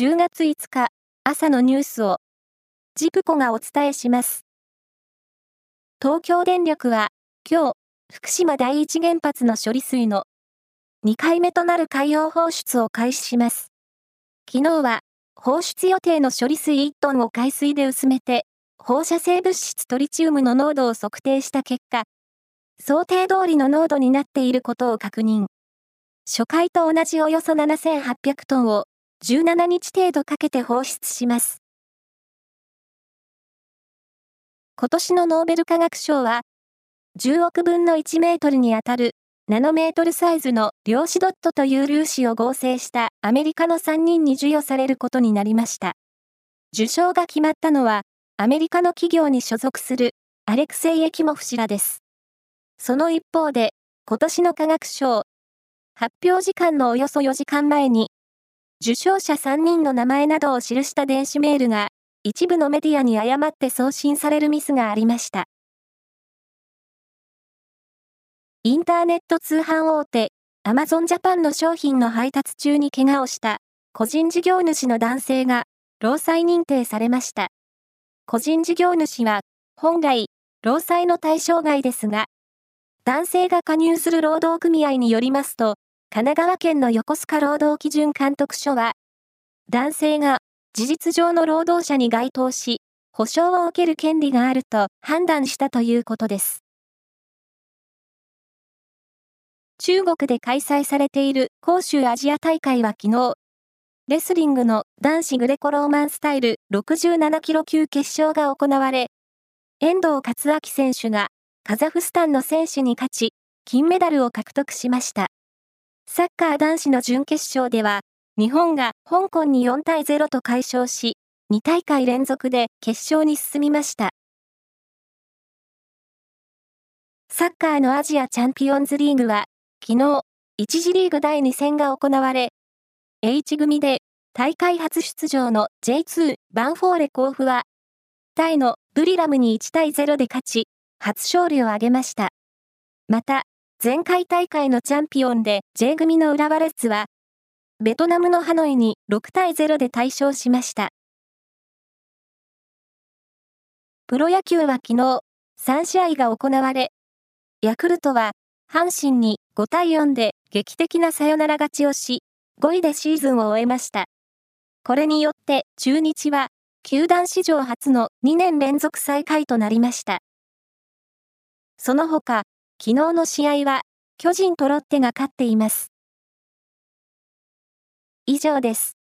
10月5日朝のニュースをジプコがお伝えします。東京電力は今日福島第一原発の処理水の2回目となる海洋放出を開始します。昨日は放出予定の処理水1トンを海水で薄めて放射性物質トリチウムの濃度を測定した結果、想定通りの濃度になっていることを確認。初回と同じおよそ7800トンを17日程度かけて放出します。今年のノーベル化学賞は、10億分の1メートルにあたるナノメートルサイズの量子ドットという粒子を合成したアメリカの3人に授与されることになりました。受賞が決まったのは、アメリカの企業に所属するアレクセイ・エキモフ氏らです。その一方で、今年の科学賞、発表時間のおよそ4時間前に、受賞者3人の名前などを記した電子メールが、一部のメディアに誤って送信されるミスがありました。インターネット通販大手、アマゾンジャパンの商品の配達中に怪我をした個人事業主の男性が労災認定されました。個人事業主は本来労災の対象外ですが、男性が加入する労働組合によりますと、神奈川県の横須賀労働基準監督署は、男性が事実上の労働者に該当し、保障を受ける権利があると判断したということです。中国で開催されている広州アジア大会は昨日、レスリングの男子グレコローマンスタイル67キロ級決勝が行われ、遠藤克明選手がカザフスタンの選手に勝ち、金メダルを獲得しました。サッカー男子の準決勝では、日本が香港に4対0と快勝し、2大会連続で決勝に進みました。サッカーのアジアチャンピオンズリーグは、昨日、1次リーグ第2戦が行われ、H 組で大会初出場の J2 バンフォーレ甲府は、タイのブリラムに1対0で勝ち、初勝利を挙げました。また、前回大会のチャンピオンで J 組の浦和レッズは、ベトナムのハノイに6対0で大勝しました。プロ野球は昨日、3試合が行われ、ヤクルトは、阪神に5対4で劇的なサヨナラ勝ちをし、5位でシーズンを終えました。これによって中日は、球団史上初の2年連続最下位となりました。その他、昨日の試合は、巨人とロッテが勝っています。以上です。